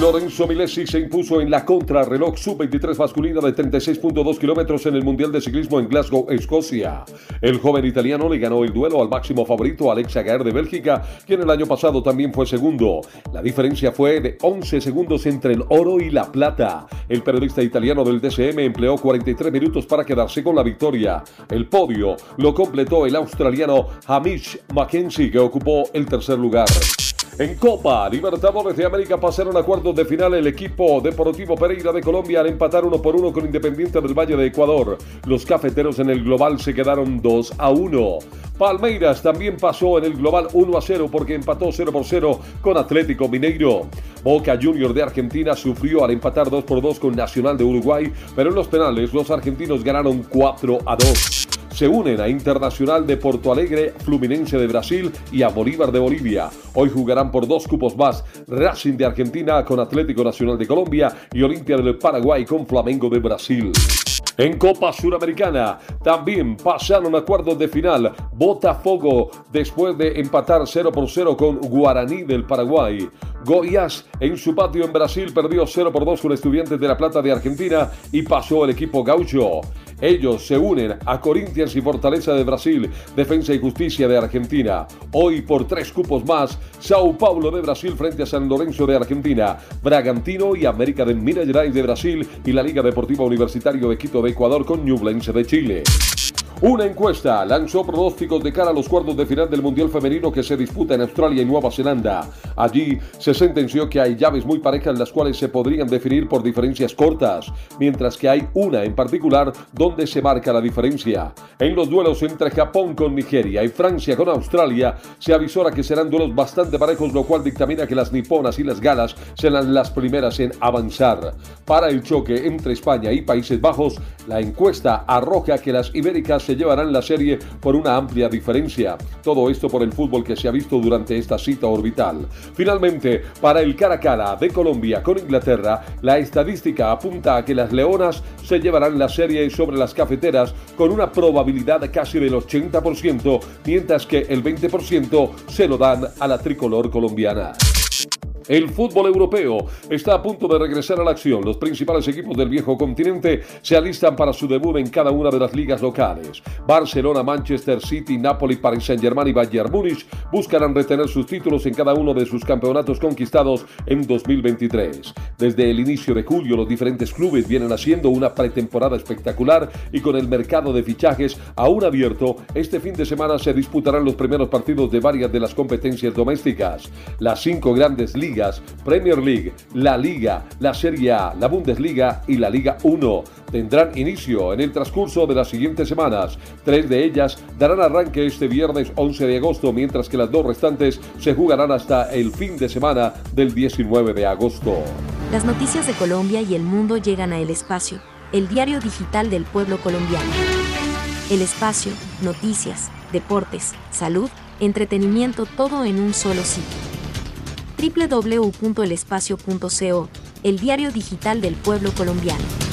Lorenzo Milesi se impuso en la contrarreloj sub-23 masculina de 36.2 kilómetros en el Mundial de Ciclismo en Glasgow, Escocia. El joven italiano le ganó el duelo al máximo favorito Alex Aguer de Bélgica, quien el año pasado también fue segundo. La diferencia fue de 11 segundos entre el oro y la plata. El periodista italiano del DCM empleó 43 minutos para quedarse con la victoria. El podio lo completó el australiano Hamish Mackenzie, que ocupó el tercer lugar. En Copa Libertadores de América pasaron a cuartos de final el equipo Deportivo Pereira de Colombia al empatar uno por uno con Independiente del Valle de Ecuador. Los cafeteros en el global se quedaron 2 a 1. Palmeiras también pasó en el global 1 a 0 porque empató 0 por 0 con Atlético Mineiro. Boca Junior de Argentina sufrió al empatar 2 por 2 con Nacional de Uruguay, pero en los penales los argentinos ganaron 4 a 2 se unen a Internacional de Porto Alegre, Fluminense de Brasil y a Bolívar de Bolivia. Hoy jugarán por dos cupos más Racing de Argentina con Atlético Nacional de Colombia y Olimpia del Paraguay con Flamengo de Brasil. En Copa Suramericana también pasaron a de final Botafogo después de empatar 0 por 0 con Guaraní del Paraguay. Goiás en su patio en Brasil perdió 0 por 2 con Estudiantes de La Plata de Argentina y pasó el equipo gaucho. Ellos se unen a Corinthians y Fortaleza de Brasil, Defensa y Justicia de Argentina. Hoy por tres cupos más, Sao Paulo de Brasil frente a San Lorenzo de Argentina, Bragantino y América de Minas Gerais de Brasil y la Liga Deportiva Universitario de Quito de Ecuador con Ñublense de Chile. Una encuesta lanzó pronósticos de cara a los cuartos de final del Mundial Femenino que se disputa en Australia y Nueva Zelanda. Allí se sentenció que hay llaves muy parejas las cuales se podrían definir por diferencias cortas, mientras que hay una en particular donde se marca la diferencia. En los duelos entre Japón con Nigeria y Francia con Australia se avisora que serán duelos bastante parejos, lo cual dictamina que las niponas y las galas serán las primeras en avanzar. Para el choque entre España y Países Bajos, la encuesta arroja que las ibéricas se llevarán la serie por una amplia diferencia. Todo esto por el fútbol que se ha visto durante esta cita orbital. Finalmente, para el cara a cara de Colombia con Inglaterra, la estadística apunta a que las leonas se llevarán la serie sobre las cafeteras con una probabilidad casi del 80%, mientras que el 20% se lo dan a la tricolor colombiana. El fútbol europeo está a punto de regresar a la acción. Los principales equipos del viejo continente se alistan para su debut en cada una de las ligas locales. Barcelona, Manchester City, Napoli, Paris Saint-Germain y Bayern Múnich buscarán retener sus títulos en cada uno de sus campeonatos conquistados en 2023. Desde el inicio de julio, los diferentes clubes vienen haciendo una pretemporada espectacular y con el mercado de fichajes aún abierto, este fin de semana se disputarán los primeros partidos de varias de las competencias domésticas. Las cinco grandes Premier League, la Liga, la Serie A, la Bundesliga y la Liga 1 tendrán inicio en el transcurso de las siguientes semanas. Tres de ellas darán arranque este viernes 11 de agosto, mientras que las dos restantes se jugarán hasta el fin de semana del 19 de agosto. Las noticias de Colombia y el mundo llegan a El Espacio, el diario digital del pueblo colombiano. El Espacio, noticias, deportes, salud, entretenimiento, todo en un solo sitio www.elespacio.co, el diario digital del pueblo colombiano.